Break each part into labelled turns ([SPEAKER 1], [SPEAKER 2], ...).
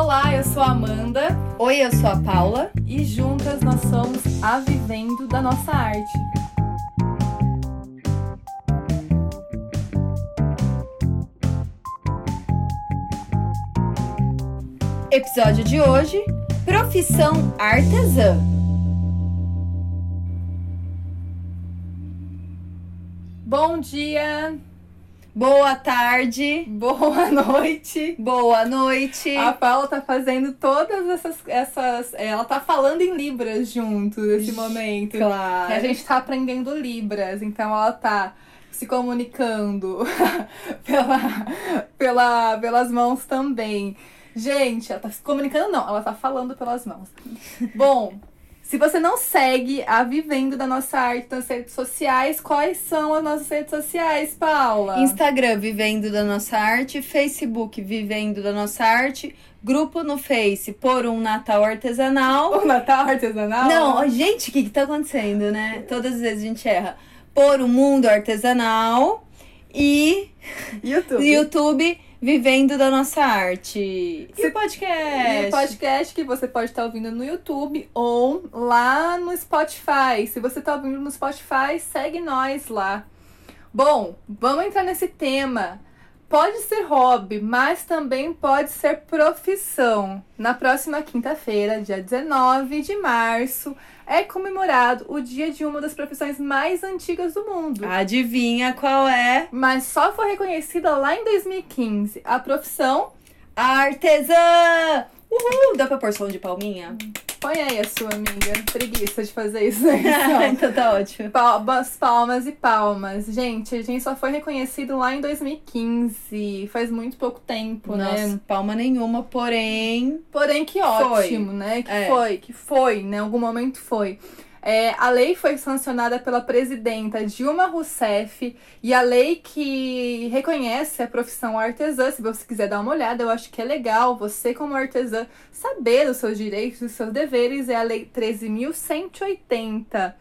[SPEAKER 1] Olá, eu sou a Amanda
[SPEAKER 2] Oi, eu sou a Paula.
[SPEAKER 1] e juntas nós somos a Vivendo da Nossa Arte.
[SPEAKER 2] Episódio de hoje: Profissão artesã.
[SPEAKER 1] Bom dia,
[SPEAKER 2] Boa tarde,
[SPEAKER 1] boa noite.
[SPEAKER 2] boa noite.
[SPEAKER 1] A Paula tá fazendo todas essas, essas. Ela tá falando em Libras junto nesse momento.
[SPEAKER 2] Claro.
[SPEAKER 1] A gente tá aprendendo Libras, então ela tá se comunicando pela, pela, pelas mãos também. Gente, ela tá se comunicando, não, ela tá falando pelas mãos. Bom, se você não segue a Vivendo da Nossa Arte nas redes sociais, quais são as nossas redes sociais, Paula?
[SPEAKER 2] Instagram Vivendo da Nossa Arte, Facebook Vivendo da Nossa Arte, grupo no Face Por um Natal Artesanal.
[SPEAKER 1] O Natal Artesanal?
[SPEAKER 2] Não, gente, o que, que tá acontecendo, né? Todas as vezes a gente erra. Por um Mundo Artesanal e
[SPEAKER 1] YouTube.
[SPEAKER 2] YouTube Vivendo da Nossa Arte. E o podcast?
[SPEAKER 1] E o podcast que você pode estar ouvindo no YouTube ou lá no Spotify. Se você está ouvindo no Spotify, segue nós lá. Bom, vamos entrar nesse tema. Pode ser hobby, mas também pode ser profissão. Na próxima quinta-feira, dia 19 de março, é comemorado o dia de uma das profissões mais antigas do mundo.
[SPEAKER 2] Adivinha qual é?
[SPEAKER 1] Mas só foi reconhecida lá em 2015. A profissão.
[SPEAKER 2] Artesã! Uhul! Dá pra pôr som de palminha?
[SPEAKER 1] Põe aí a sua amiga. Preguiça de fazer isso edição.
[SPEAKER 2] então tá ótimo.
[SPEAKER 1] Palmas, palmas e palmas. Gente, a gente só foi reconhecido lá em 2015. Faz muito pouco tempo, né?
[SPEAKER 2] Nossa, palma nenhuma, porém.
[SPEAKER 1] Porém, que ótimo, né? Que
[SPEAKER 2] É.
[SPEAKER 1] foi, que foi, né? Em algum momento foi. É, a lei foi sancionada pela presidenta Dilma Rousseff e a lei que reconhece a profissão artesã, se você quiser dar uma olhada, eu acho que é legal você, como artesã, saber dos seus direitos e dos seus deveres, é a Lei 13.180.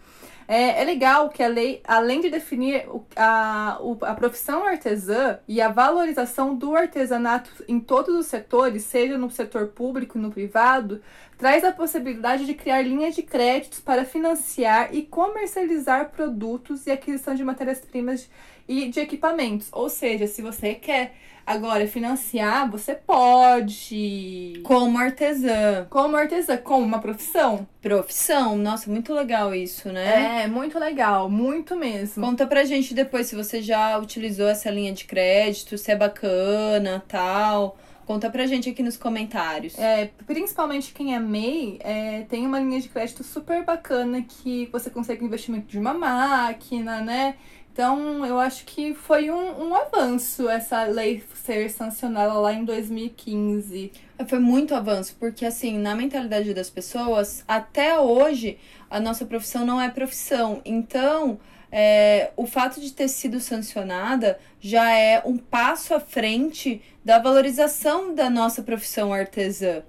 [SPEAKER 1] É, é legal que a lei, além de definir a, a profissão artesã e a valorização do artesanato em todos os setores, seja no setor público e no privado, traz a possibilidade de criar linhas de créditos para financiar e comercializar produtos e aquisição de matérias-primas e de equipamentos. Ou seja, se você quer agora financiar, você pode.
[SPEAKER 2] Como artesã.
[SPEAKER 1] Como artesã, como uma profissão.
[SPEAKER 2] Profissão. Nossa, muito legal isso, né?
[SPEAKER 1] É, muito legal, muito mesmo.
[SPEAKER 2] Conta pra gente depois se você já utilizou essa linha de crédito, se é bacana, tal. Conta pra gente aqui nos comentários.
[SPEAKER 1] É, principalmente quem é MEI, é, tem uma linha de crédito super bacana que você consegue investimento de uma máquina, né? Então, eu acho que foi um, um avanço essa lei ser sancionada lá em 2015.
[SPEAKER 2] Foi muito avanço, porque assim, na mentalidade das pessoas, até hoje, a nossa profissão não é profissão. Então, é, o fato de ter sido sancionada já é um passo à frente da valorização da nossa profissão artesã.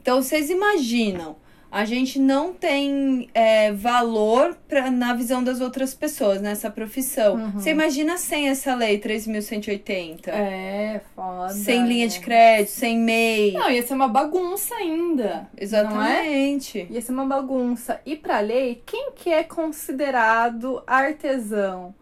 [SPEAKER 2] Então, vocês imaginam, a gente não tem é, valor pra, na visão das outras pessoas nessa profissão.
[SPEAKER 1] Uhum.
[SPEAKER 2] Você imagina sem essa lei 3.180?
[SPEAKER 1] É, foda.
[SPEAKER 2] Sem linha de crédito, sem MEI.
[SPEAKER 1] Não, ia ser uma bagunça ainda.
[SPEAKER 2] Exatamente.
[SPEAKER 1] Ia ser uma bagunça. E pra lei, quem que é considerado artesão?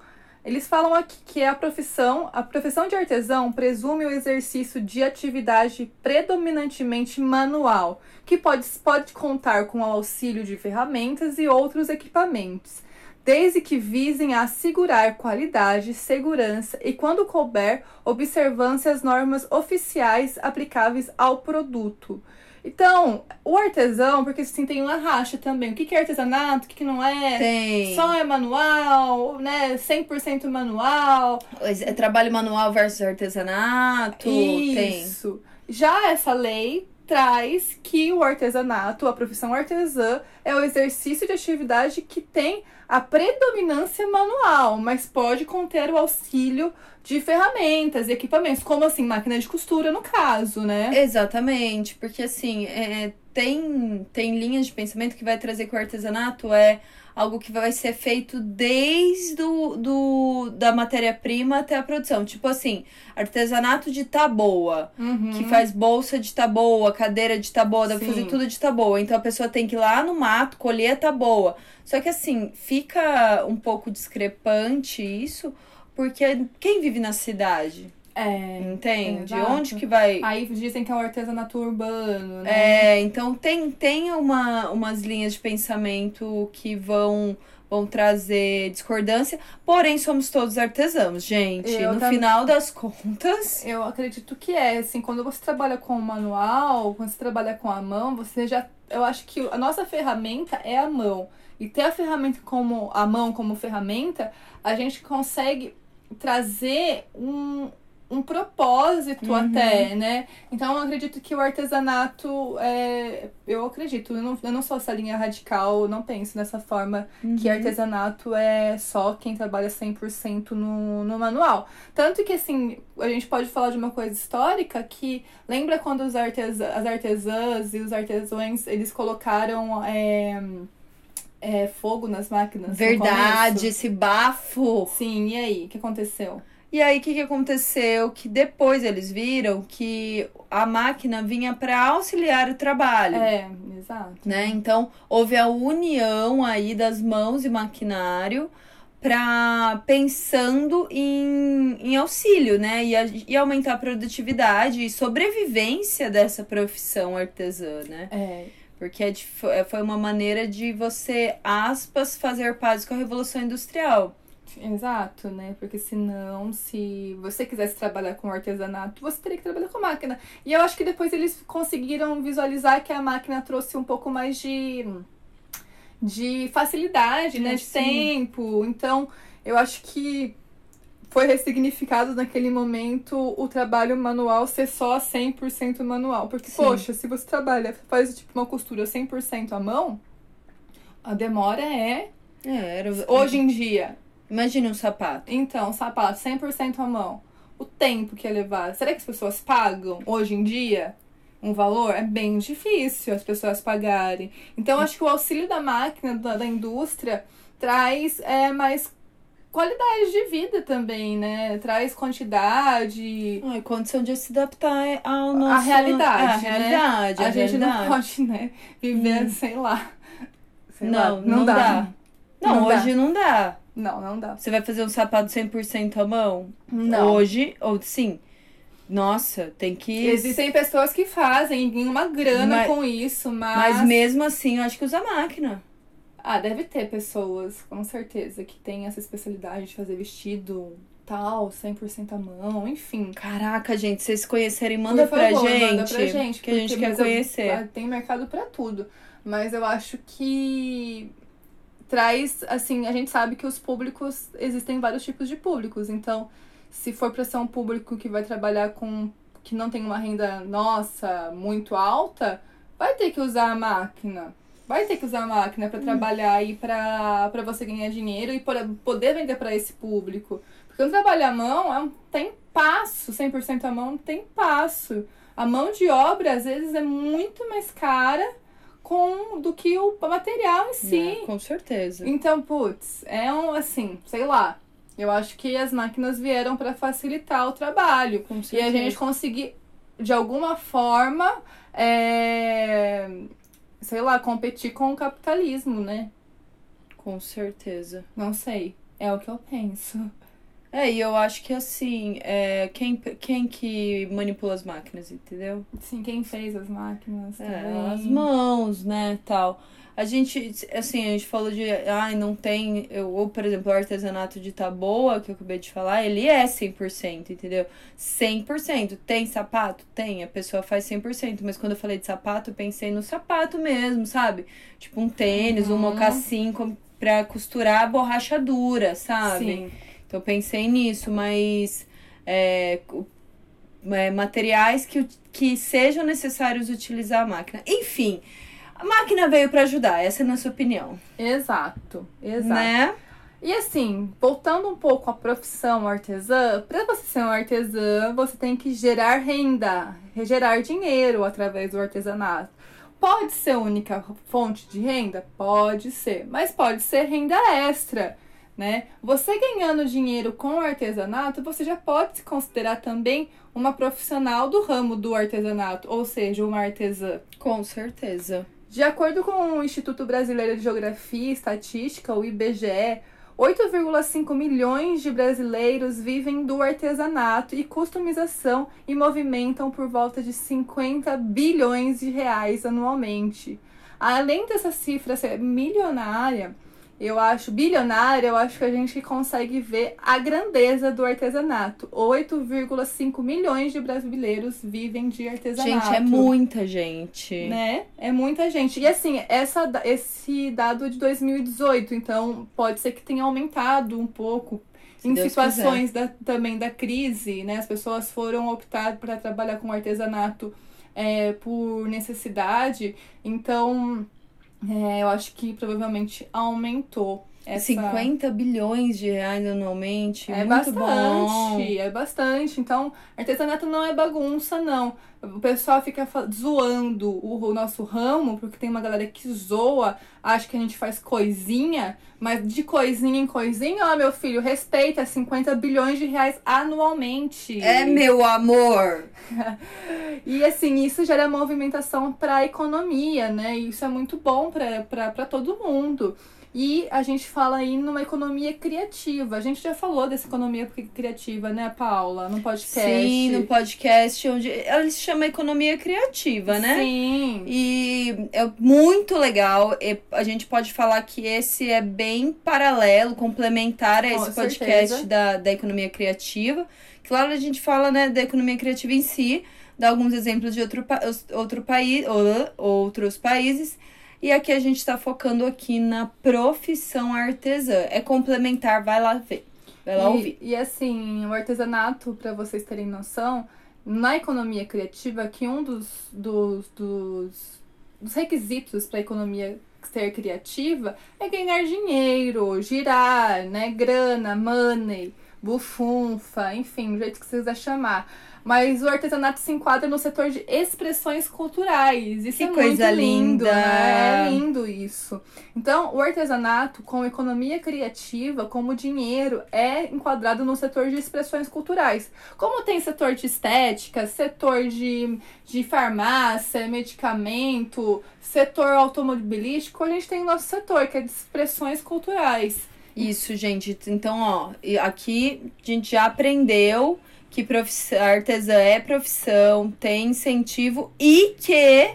[SPEAKER 1] Eles falam aqui que é a profissão, a profissão de artesão presume o exercício de atividade predominantemente manual, que pode, pode contar com o auxílio de ferramentas e outros equipamentos, desde que visem assegurar qualidade, segurança e, quando couber, observância às normas oficiais aplicáveis ao produto. Então, o artesão, porque assim tem uma racha também. O que que é artesanato, o que, que não é?
[SPEAKER 2] Tem.
[SPEAKER 1] Só é manual, né? 100% manual.
[SPEAKER 2] É trabalho manual versus artesanato. Tem.
[SPEAKER 1] Isso. Já essa lei traz que o artesanato, a profissão artesã, é o exercício de atividade que tem a predominância manual, mas pode conter o auxílio de ferramentas e equipamentos, como assim, máquina de costura no caso, né?
[SPEAKER 2] Exatamente, porque assim, é, tem, tem linhas de pensamento que vai trazer que o artesanato é algo que vai ser feito desde do, do da matéria-prima até a produção. Tipo assim, artesanato de taboa,
[SPEAKER 1] Uhum.
[SPEAKER 2] que faz bolsa de taboa, cadeira de taboa, dá pra fazer tudo de taboa. Então a pessoa tem que ir lá no mato colher a taboa. Só que assim, fica um pouco discrepante isso, porque quem vive na cidade,
[SPEAKER 1] É.
[SPEAKER 2] entende?
[SPEAKER 1] exato.
[SPEAKER 2] Onde que vai.
[SPEAKER 1] Aí dizem que é um artesanato urbano, né?
[SPEAKER 2] É, então tem, tem uma, umas linhas de pensamento que vão, vão trazer discordância, porém somos todos artesãos, gente.
[SPEAKER 1] Eu
[SPEAKER 2] no
[SPEAKER 1] tam-
[SPEAKER 2] final das contas.
[SPEAKER 1] Eu acredito que é, assim, quando você trabalha com o manual, quando você trabalha com a mão, você já. Eu acho que a nossa ferramenta é a mão. E ter a ferramenta como a mão como ferramenta, a gente consegue trazer um, um propósito
[SPEAKER 2] Uhum.
[SPEAKER 1] até, né? Então eu acredito que o artesanato é. Eu acredito, eu não, eu não sou essa linha radical, eu não penso dessa forma que
[SPEAKER 2] Uhum.
[SPEAKER 1] artesanato é só quem trabalha 100% no, no manual. Tanto que, assim, a gente pode falar de uma coisa histórica que lembra quando os artesã, as artesãs e os artesãos, eles colocaram é, é, fogo nas máquinas
[SPEAKER 2] Verdade, esse bafo.
[SPEAKER 1] Sim, e aí? O que aconteceu?
[SPEAKER 2] E aí, o que, que aconteceu? Que depois eles viram que a máquina vinha para auxiliar o trabalho.
[SPEAKER 1] É, exato.
[SPEAKER 2] né? Então, houve a união aí das mãos e maquinário para pensando em, em auxílio, né? E, a- e aumentar a produtividade e sobrevivência dessa profissão artesã, né?
[SPEAKER 1] É,
[SPEAKER 2] Porque é de- foi foi uma maneira de você, aspas, fazer paz com a Revolução Industrial.
[SPEAKER 1] Exato, né? Porque senão, se você quisesse trabalhar com artesanato, você teria que trabalhar com máquina. E eu acho que depois eles conseguiram visualizar que a máquina trouxe um pouco mais de, de facilidade, né? De
[SPEAKER 2] Sim.
[SPEAKER 1] tempo. Então, eu acho que foi ressignificado naquele momento o trabalho manual ser só 100% manual. Porque,
[SPEAKER 2] Sim.
[SPEAKER 1] poxa, se você trabalha, faz tipo uma costura 100% à mão, a demora é.
[SPEAKER 2] É, era...
[SPEAKER 1] Hoje em dia,
[SPEAKER 2] Imagine um sapato.
[SPEAKER 1] então, sapato 100% à mão. O tempo que é levar. Será que as pessoas pagam hoje em dia um valor? É bem difícil as pessoas pagarem. Então, acho que o auxílio da máquina, da, da indústria, traz é, mais qualidade de vida também, né? Traz quantidade.
[SPEAKER 2] Ai, condição de se adaptar ao nosso...
[SPEAKER 1] A realidade,
[SPEAKER 2] É, a
[SPEAKER 1] né?
[SPEAKER 2] realidade,
[SPEAKER 1] a gente não
[SPEAKER 2] realidade.
[SPEAKER 1] pode, né, viver,
[SPEAKER 2] Hum.
[SPEAKER 1] sei lá. Sei
[SPEAKER 2] Não,
[SPEAKER 1] lá,
[SPEAKER 2] não dá. Não,
[SPEAKER 1] Não dá.
[SPEAKER 2] hoje não dá.
[SPEAKER 1] Não, não dá.
[SPEAKER 2] Você vai fazer um sapato 100% à mão?
[SPEAKER 1] Não.
[SPEAKER 2] Hoje, ou sim. Nossa, tem que.
[SPEAKER 1] Existem pessoas que fazem ganham uma grana
[SPEAKER 2] Mas-
[SPEAKER 1] com isso, mas.
[SPEAKER 2] Mas mesmo assim, eu acho que usa máquina.
[SPEAKER 1] Ah, deve ter pessoas, com certeza, que tem essa especialidade de fazer vestido tal, 100% à mão, enfim.
[SPEAKER 2] Caraca, gente, se vocês conhecerem, manda,
[SPEAKER 1] Por
[SPEAKER 2] pra,
[SPEAKER 1] favor,
[SPEAKER 2] gente,
[SPEAKER 1] manda pra gente.
[SPEAKER 2] Que a gente quer
[SPEAKER 1] mas eu-
[SPEAKER 2] conhecer.
[SPEAKER 1] ah, Tem mercado pra tudo. Mas eu acho que traz, assim, a gente sabe que os públicos, existem vários tipos de públicos. Então, se for pra ser um público que vai trabalhar com. que não tem uma renda nossa muito alta, vai ter que usar a máquina. Vai ter que usar a máquina
[SPEAKER 2] Hum.
[SPEAKER 1] pra trabalhar aí pra, pra você ganhar dinheiro e por- poder vender pra esse público. Porque o trabalho à mão é um tem passo, 100% à mão tem passo. A mão de obra, às vezes, é muito mais cara com do que o material em si.
[SPEAKER 2] É, com certeza.
[SPEAKER 1] Então, putz, é um, assim, sei lá. Eu acho que as máquinas vieram pra facilitar o trabalho.
[SPEAKER 2] Com
[SPEAKER 1] E a
[SPEAKER 2] certeza.
[SPEAKER 1] gente conseguir, de alguma forma, é, sei lá, competir com o capitalismo, né?
[SPEAKER 2] Com certeza.
[SPEAKER 1] Não sei. É o que eu penso.
[SPEAKER 2] É, e eu acho que assim, é, quem, quem que manipula as máquinas, entendeu?
[SPEAKER 1] Sim, quem fez as máquinas
[SPEAKER 2] É,
[SPEAKER 1] também.
[SPEAKER 2] as mãos, né, tal. A gente, assim, a gente falou de, ai, não tem, eu, ou, por exemplo, o artesanato de taboa, que eu acabei de falar, ele é 100%, entendeu? 100%. Tem sapato? Tem, a pessoa faz 100%, mas quando eu falei de sapato, eu pensei no sapato mesmo, sabe? Tipo um tênis, um
[SPEAKER 1] Uhum.
[SPEAKER 2] mocassim com, pra costurar a borrachadura, sabe?
[SPEAKER 1] Sim.
[SPEAKER 2] Então pensei nisso, mas é, é, materiais que, que sejam necessários utilizar a máquina. Enfim, a máquina veio para ajudar, essa é a nossa opinião.
[SPEAKER 1] Exato, exato.
[SPEAKER 2] Né?
[SPEAKER 1] E assim, voltando um pouco à profissão artesã, para você ser um artesã, você tem que gerar renda, gerar dinheiro através do artesanato. Pode ser única fonte de renda? Pode ser, mas pode ser renda extra, né? Você ganhando dinheiro com o artesanato, você já pode se considerar também uma profissional do ramo do artesanato, ou seja, uma artesã.
[SPEAKER 2] Com certeza.
[SPEAKER 1] De acordo com o Instituto Brasileiro de Geografia e Estatística, o IBGE, 8,5 milhões de brasileiros vivem do artesanato e customização e movimentam por volta de 50 bilhões de reais anualmente. Além dessa cifra ser milionária, eu acho, bilionária, eu acho que a gente consegue ver a grandeza do artesanato. 8,5 milhões de brasileiros vivem de artesanato.
[SPEAKER 2] Gente, é muita gente.
[SPEAKER 1] Né? É muita gente. E assim, essa, esse dado é de 2018, então pode ser que tenha aumentado um pouco.
[SPEAKER 2] Se
[SPEAKER 1] em
[SPEAKER 2] Deus
[SPEAKER 1] situações da, também da crise, né? As pessoas foram optar para trabalhar com artesanato é, por necessidade. Então, é, eu acho que provavelmente aumentou. Essa...
[SPEAKER 2] 50 bilhões de reais anualmente.
[SPEAKER 1] É
[SPEAKER 2] muito
[SPEAKER 1] bastante,
[SPEAKER 2] bom.
[SPEAKER 1] é bastante. Então, artesanato não é bagunça, não. O pessoal fica zoando o, o nosso ramo, porque tem uma galera que zoa, acha que a gente faz coisinha, mas de coisinha em coisinha, ó, meu filho, respeita 50 bilhões de reais anualmente.
[SPEAKER 2] É meu amor.
[SPEAKER 1] E assim, isso gera movimentação para a economia, né? E isso é muito bom para todo mundo. E a gente fala aí numa economia criativa. A gente já falou dessa economia cri- criativa, né, Paula? No podcast.
[SPEAKER 2] Sim, no podcast onde ela se chama economia criativa, né?
[SPEAKER 1] Sim.
[SPEAKER 2] E é muito legal. E a gente pode falar que esse é bem paralelo, complementar a
[SPEAKER 1] Com
[SPEAKER 2] esse podcast
[SPEAKER 1] certeza.
[SPEAKER 2] da, da economia criativa. Claro, a gente fala né, da economia criativa em si, dá alguns exemplos de outro, outro país, outros países. E aqui a gente está focando aqui na profissão artesã. É complementar, vai lá ver. Vai lá ouvir.
[SPEAKER 1] E, e assim, o artesanato, para vocês terem noção, na economia criativa, que um dos, dos, dos, dos requisitos para a economia ser criativa é ganhar dinheiro, girar, né? Grana, money, bufunfa, enfim, do jeito que você quiser chamar. Mas o artesanato se enquadra no setor de expressões culturais. Isso
[SPEAKER 2] Que
[SPEAKER 1] é
[SPEAKER 2] coisa
[SPEAKER 1] muito lindo,
[SPEAKER 2] linda!
[SPEAKER 1] né? É lindo isso. Então, o artesanato, com economia criativa, como dinheiro, é enquadrado no setor de expressões culturais. Como tem setor de estética, setor de, de farmácia, medicamento, setor automobilístico, a gente tem o nosso setor, que é de expressões culturais.
[SPEAKER 2] Isso, gente. Então, ó, aqui a gente já aprendeu que artesã é profissão, tem incentivo e que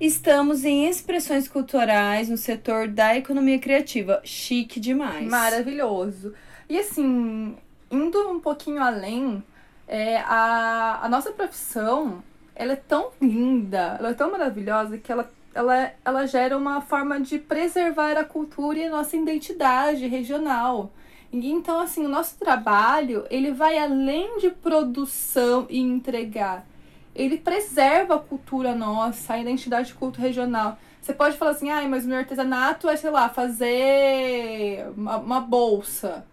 [SPEAKER 2] estamos em expressões culturais no setor da economia criativa. Chique demais.
[SPEAKER 1] Maravilhoso. E assim, indo um pouquinho além, é, a, a nossa profissão, ela é tão linda, ela é tão maravilhosa que ela, ela, ela gera uma forma de preservar a cultura e a nossa identidade regional. E Então, assim, o nosso trabalho, ele vai além de produção e entregar. Ele preserva a cultura nossa, a identidade culto regional. Você pode falar assim, ai, mas o meu artesanato é, sei lá, fazer uma, uma bolsa.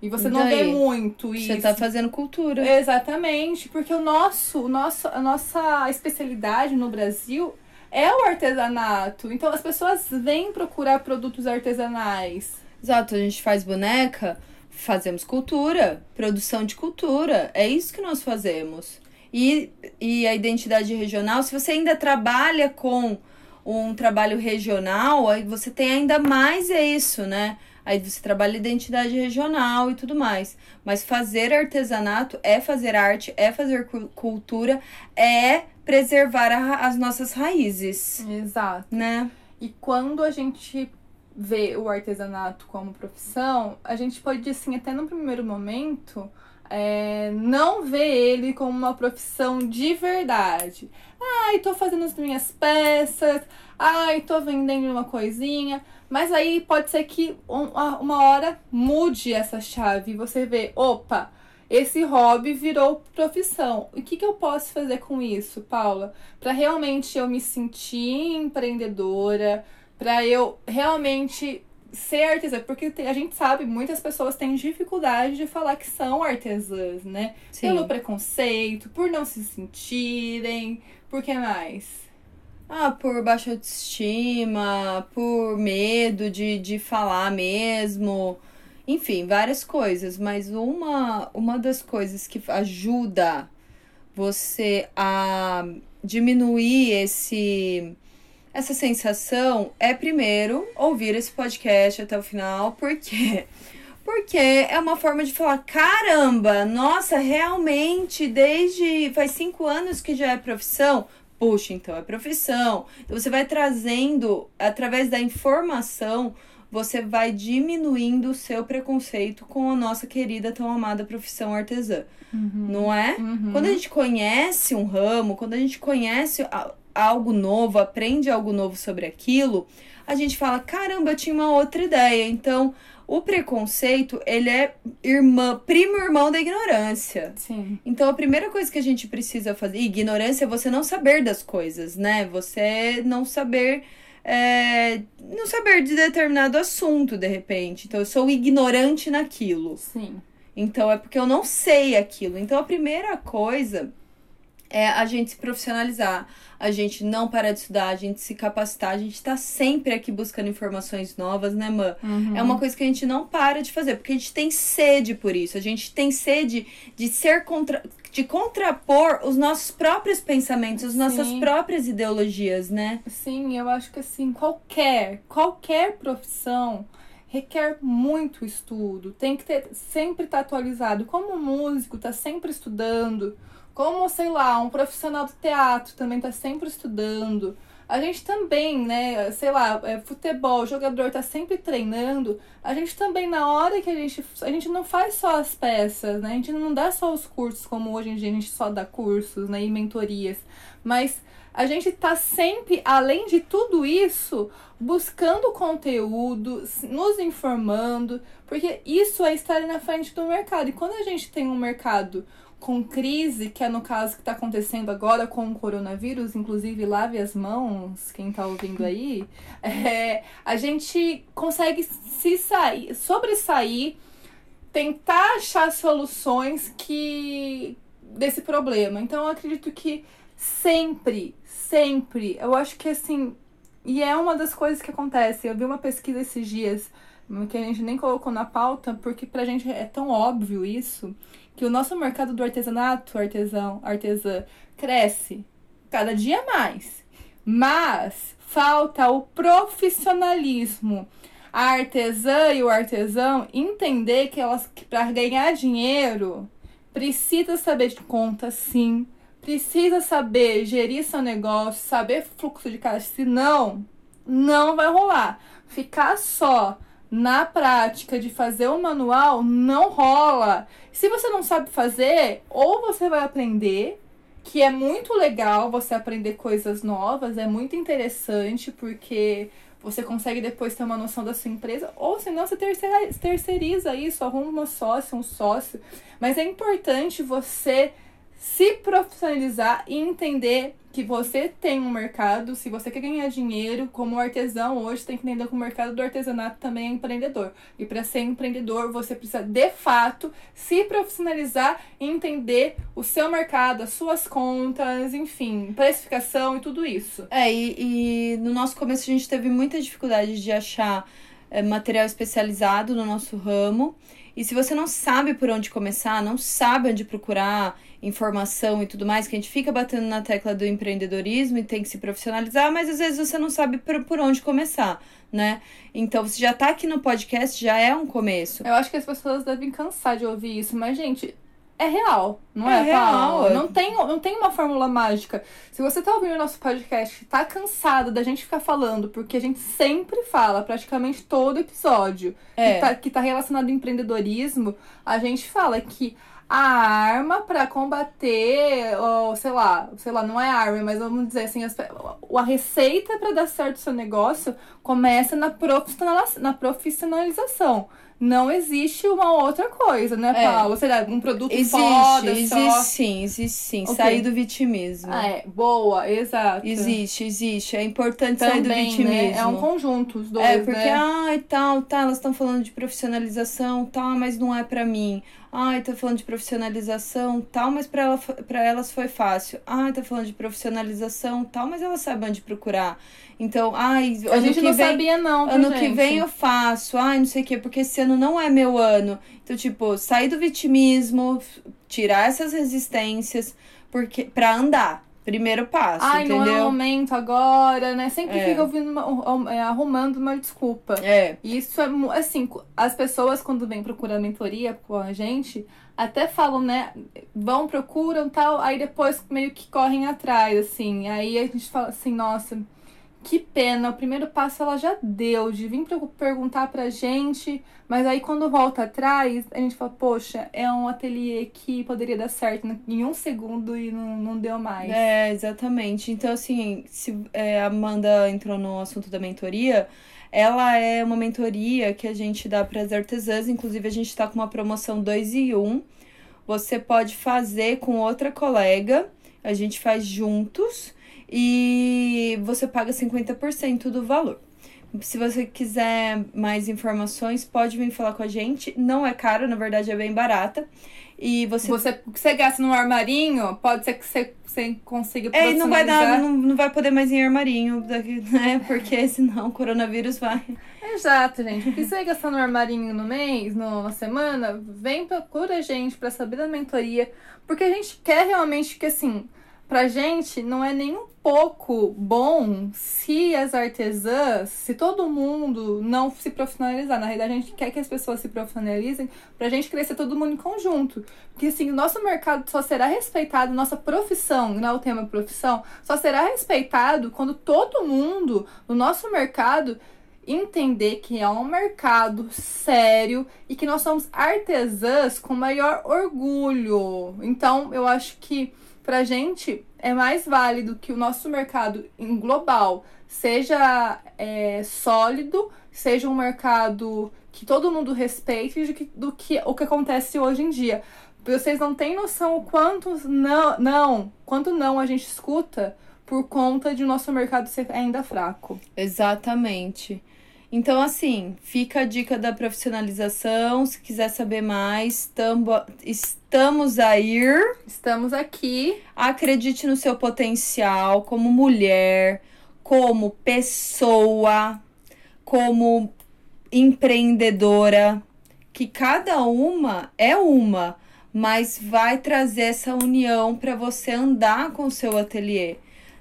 [SPEAKER 1] E você não vê
[SPEAKER 2] daí?
[SPEAKER 1] muito isso.
[SPEAKER 2] Você tá fazendo cultura.
[SPEAKER 1] Exatamente, porque o nosso, o nosso, a nossa especialidade no Brasil é o artesanato. Então as pessoas vêm procurar produtos artesanais.
[SPEAKER 2] Exato, a gente faz boneca, fazemos cultura, produção de cultura. É isso que nós fazemos. E, e a identidade regional, se você ainda trabalha com um trabalho regional, aí você tem ainda mais é isso, né? Aí você trabalha identidade regional e tudo mais. Mas fazer artesanato é fazer arte, é fazer cu- cultura, é preservar a- as nossas raízes,
[SPEAKER 1] Exato.
[SPEAKER 2] né?
[SPEAKER 1] E quando a gente vê o artesanato como profissão, a gente pode, assim, até no primeiro momento, é, não ver ele como uma profissão de verdade. Ai, tô fazendo as minhas peças, ai, tô vendendo uma coisinha. Mas aí pode ser que um- uma hora mude essa chave e você vê, opa, esse hobby virou profissão. O que, que eu posso fazer com isso, Paula? Para realmente eu me sentir empreendedora, para eu realmente ser artesã, porque a gente sabe, muitas pessoas têm dificuldade de falar que são artesãs, né?
[SPEAKER 2] Sim.
[SPEAKER 1] Pelo preconceito, por não se sentirem, por que mais?
[SPEAKER 2] Ah, por baixa autoestima, por medo de, de falar mesmo. Enfim, várias coisas. Mas uma, uma das coisas que ajuda você a diminuir esse essa sensação é primeiro ouvir esse podcast até o final, porque porque é uma forma de falar, caramba, nossa, realmente, desde faz cinco anos que já é profissão. Puxa, então é profissão. Então você vai trazendo, através da informação, você vai diminuindo o seu preconceito com a nossa querida, tão amada profissão artesã. Uhum. Não é? Uhum. Quando a gente conhece um ramo, quando a gente conhece algo novo, aprende algo novo sobre aquilo, a gente fala: caramba, eu tinha uma outra ideia. Então, o preconceito, ele é irmã, primo irmão da ignorância.
[SPEAKER 1] Sim.
[SPEAKER 2] Então, a primeira coisa que a gente precisa fazer, ignorância é você não saber das coisas, né? Você não saber é, não saber de determinado assunto, de repente. Então, eu sou ignorante naquilo.
[SPEAKER 1] Sim.
[SPEAKER 2] Então, é porque eu não sei aquilo. Então, a primeira coisa é a gente se profissionalizar, a gente não parar de estudar, a gente se capacitar, a gente tá sempre aqui buscando informações novas, né, Mã? Uhum. É uma coisa que a gente não para de fazer, porque a gente tem sede por isso, a gente tem sede de ser contra de contrapor os nossos próprios pensamentos, as nossas Sim. próprias ideologias, né?
[SPEAKER 1] Sim, eu acho que assim, qualquer, qualquer profissão requer muito estudo, tem que ter sempre estar tá atualizado. Como músico, tá sempre estudando, como, sei lá, um profissional do teatro também tá sempre estudando. A gente também, né, sei lá, é, futebol, jogador tá sempre treinando. A gente também, na hora que a gente. A gente não faz só as peças, né? A gente não dá só os cursos, como hoje em dia a gente só dá cursos, né? E mentorias. Mas a gente tá sempre, além de tudo isso, buscando conteúdo, nos informando, porque isso é estar na frente do mercado. E quando a gente tem um mercado com crise, que é no caso que está acontecendo agora com o coronavírus, inclusive lave as mãos, quem está ouvindo aí, é, a gente consegue se sair, sobressair, tentar achar soluções que desse problema. Então eu acredito que sempre, sempre, eu acho que assim, e é uma das coisas que acontece. Eu vi uma pesquisa esses dias que a gente nem colocou na pauta, porque pra gente é tão óbvio isso que o nosso mercado do artesanato, artesão, artesã, cresce cada dia mais. Mas falta o profissionalismo. A artesã e o artesão entender que elas para ganhar dinheiro precisa saber de conta sim, precisa saber gerir seu negócio, saber fluxo de caixa, senão não vai rolar. Ficar só na prática de fazer o manual não rola. Se você não sabe fazer, ou você vai aprender, que é muito legal você aprender coisas novas, é muito interessante porque você consegue depois ter uma noção da sua empresa, ou senão você terceiriza, terceiriza isso, arruma uma sócia, um sócio. Mas é importante você se profissionalizar e entender que você tem um mercado, se você quer ganhar dinheiro, como artesão hoje tem que entender que o mercado do artesanato também é empreendedor. E para ser empreendedor, você precisa de fato se profissionalizar e entender o seu mercado, as suas contas, enfim, precificação e tudo isso.
[SPEAKER 2] É, e, e no nosso começo a gente teve muita dificuldade de achar é, material especializado no nosso ramo. E se você não sabe por onde começar, não sabe onde procurar informação e tudo mais, que a gente fica batendo na tecla do empreendedorismo e tem que se profissionalizar, mas às vezes você não sabe por, por onde começar, né? Então, você já tá aqui no podcast, já é um começo.
[SPEAKER 1] Eu acho que as pessoas devem cansar de ouvir isso, mas, gente, é real, não é? É real. Não tem, não tem uma fórmula mágica. Se você tá ouvindo o nosso podcast tá cansado da gente ficar falando, porque a gente sempre fala, praticamente todo episódio, é. que, tá, que tá relacionado ao empreendedorismo, a gente fala que a arma para combater, ou sei lá, sei lá, não é arma, mas vamos dizer assim, a receita para dar certo o seu negócio começa na, profissionalização. não existe uma outra coisa, né,
[SPEAKER 2] É.
[SPEAKER 1] Paulo? Sei lá, um produto
[SPEAKER 2] Existe,
[SPEAKER 1] foda
[SPEAKER 2] existe
[SPEAKER 1] só.
[SPEAKER 2] sim, existe sim.
[SPEAKER 1] Ok.
[SPEAKER 2] Sair do vitimismo.
[SPEAKER 1] Ah, é, boa, exato.
[SPEAKER 2] Existe, existe. É importante sair do
[SPEAKER 1] Também,
[SPEAKER 2] vitimismo.
[SPEAKER 1] né? É um conjunto, os dois,
[SPEAKER 2] É, porque,
[SPEAKER 1] né?
[SPEAKER 2] ai, tal, tá, elas estão falando de profissionalização, tal, mas não é pra mim. Ai, tá falando de profissionalização, tal, mas pra, ela, pra elas foi fácil. Ai, tá falando de profissionalização, tal, mas elas sabem onde procurar. Então, ai,
[SPEAKER 1] A gente
[SPEAKER 2] que
[SPEAKER 1] não
[SPEAKER 2] vem,
[SPEAKER 1] sabia, não,
[SPEAKER 2] ano que
[SPEAKER 1] gente?
[SPEAKER 2] vem eu faço. Ai, não sei o quê, porque esse ano não é meu ano. Então, tipo, sair do vitimismo, tirar essas resistências, porque pra andar. Primeiro passo,
[SPEAKER 1] Ai, não é o
[SPEAKER 2] entendeu?
[SPEAKER 1] momento agora, né? Sempre
[SPEAKER 2] É.
[SPEAKER 1] fica ouvindo uma- é, arrumando uma desculpa.
[SPEAKER 2] É.
[SPEAKER 1] E Isso é, assim, as pessoas quando vêm procurar mentoria com a gente, até falam, né, vão, procuram tal, aí depois meio que correm atrás, assim. Aí a gente fala assim, nossa, que pena, o primeiro passo ela já deu, de vir perguntar pra gente, mas aí quando volta atrás, a gente fala, poxa, é um ateliê que poderia dar certo em um segundo e não, não deu mais.
[SPEAKER 2] É, exatamente. Então, assim, se é, a Amanda entrou no assunto da mentoria, ela é uma mentoria que a gente dá para as artesãs. Inclusive, a gente está com uma promoção 2 e 1. Um. Você pode fazer com outra colega, a gente faz juntos e você paga 50% do valor. Se você quiser mais informações, pode vir falar com a gente. Não é caro, na verdade é bem barata. E você
[SPEAKER 1] Você, o que você gasta no armarinho, pode ser que você, você consiga
[SPEAKER 2] É, não vai dar, não, não vai poder mais ir em armarinho, daqui, né? Porque senão o coronavírus vai.
[SPEAKER 1] Exato, gente. O que você gastar no armarinho no mês, no, na semana, vem, procura a gente pra saber da mentoria. Porque a gente quer realmente que, assim, pra gente não é nem um pouco bom se as artesãs, se todo mundo não se profissionalizar. Na realidade, a gente quer que as pessoas se profissionalizem pra gente crescer todo mundo em conjunto. Porque, assim, o nosso mercado só será respeitado, nossa profissão, não é o tema profissão, só será respeitado quando todo mundo no nosso mercado entender que é um mercado sério e que nós somos artesãs com maior orgulho. Então, eu acho que pra gente é mais válido que o nosso mercado em global seja é, sólido, seja um mercado que todo mundo respeite do que, do que o que acontece hoje em dia. Vocês não têm noção o quanto não, não, quanto não a gente escuta por conta de nosso mercado ser ainda fraco.
[SPEAKER 2] Exatamente. Então, assim, fica a dica da profissionalização. Se quiser saber mais, estamos a ir.
[SPEAKER 1] Estamos aqui.
[SPEAKER 2] Acredite no seu potencial como mulher, como pessoa, como empreendedora, que cada uma é uma, mas vai trazer essa união para você andar com o seu ateliê.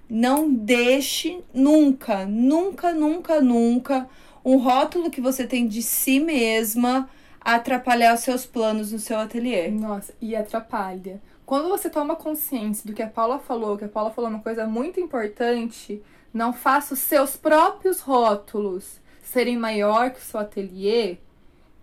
[SPEAKER 2] Não deixe nunca, nunca, nunca, nunca um rótulo que você tem de si mesma atrapalhar os seus planos no seu ateliê.
[SPEAKER 1] Nossa, e atrapalha. Quando você toma consciência do que a Paula falou, que a Paula falou uma coisa muito importante, não faça os seus próprios rótulos serem maior que o seu ateliê.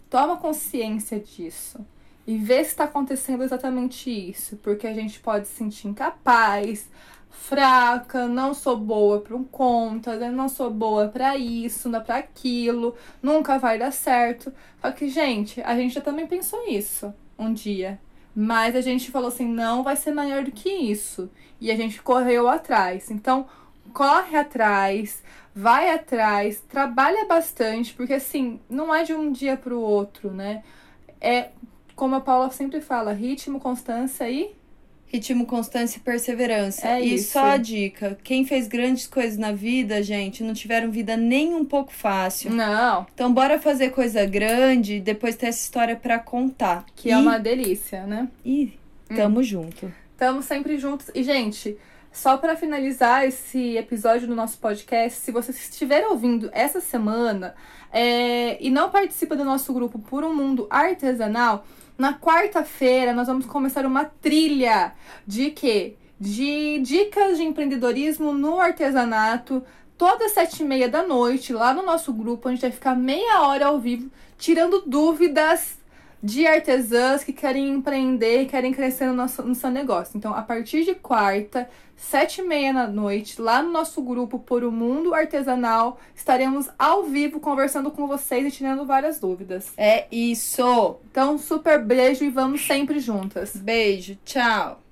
[SPEAKER 1] Toma consciência disso. E vê se está acontecendo exatamente isso. Porque a gente pode se sentir incapaz, fraca, não sou boa para um conta, né? não sou boa para isso, não para aquilo, nunca vai dar certo. Só que, gente, a gente já também pensou isso um dia. Mas a gente falou assim, não vai ser maior do que isso. E a gente correu atrás. Então, corre atrás, vai atrás, trabalha bastante, porque assim, não é de um dia pro outro, né? É, como a Paula sempre fala, ritmo, constância e
[SPEAKER 2] Ritmo, constância e perseverança.
[SPEAKER 1] É
[SPEAKER 2] e
[SPEAKER 1] isso.
[SPEAKER 2] só a dica: quem fez grandes coisas na vida, gente, não tiveram vida nem um pouco fácil.
[SPEAKER 1] não,
[SPEAKER 2] Então, bora fazer coisa grande e depois ter essa história pra contar.
[SPEAKER 1] que
[SPEAKER 2] e,
[SPEAKER 1] é uma delícia, né?
[SPEAKER 2] E tamo junto.
[SPEAKER 1] Estamos sempre juntos. E, gente, só para finalizar esse episódio do nosso podcast, se você estiver ouvindo essa semana é, e não participa do nosso grupo Por um Mundo Artesanal, na quarta-feira nós vamos começar uma trilha de quê? De dicas de empreendedorismo no artesanato. Todas as sete e meia da noite, lá no nosso grupo, a gente vai ficar meia hora ao vivo, tirando dúvidas de artesãs que querem empreender, querem crescer no, nosso, no seu negócio. Então, a partir de quarta, sete e meia da noite, lá no nosso grupo Por o Mundo Artesanal, estaremos ao vivo conversando com vocês e tirando várias dúvidas.
[SPEAKER 2] É isso!
[SPEAKER 1] Então, super beijo e vamos sempre juntas.
[SPEAKER 2] Beijo, tchau!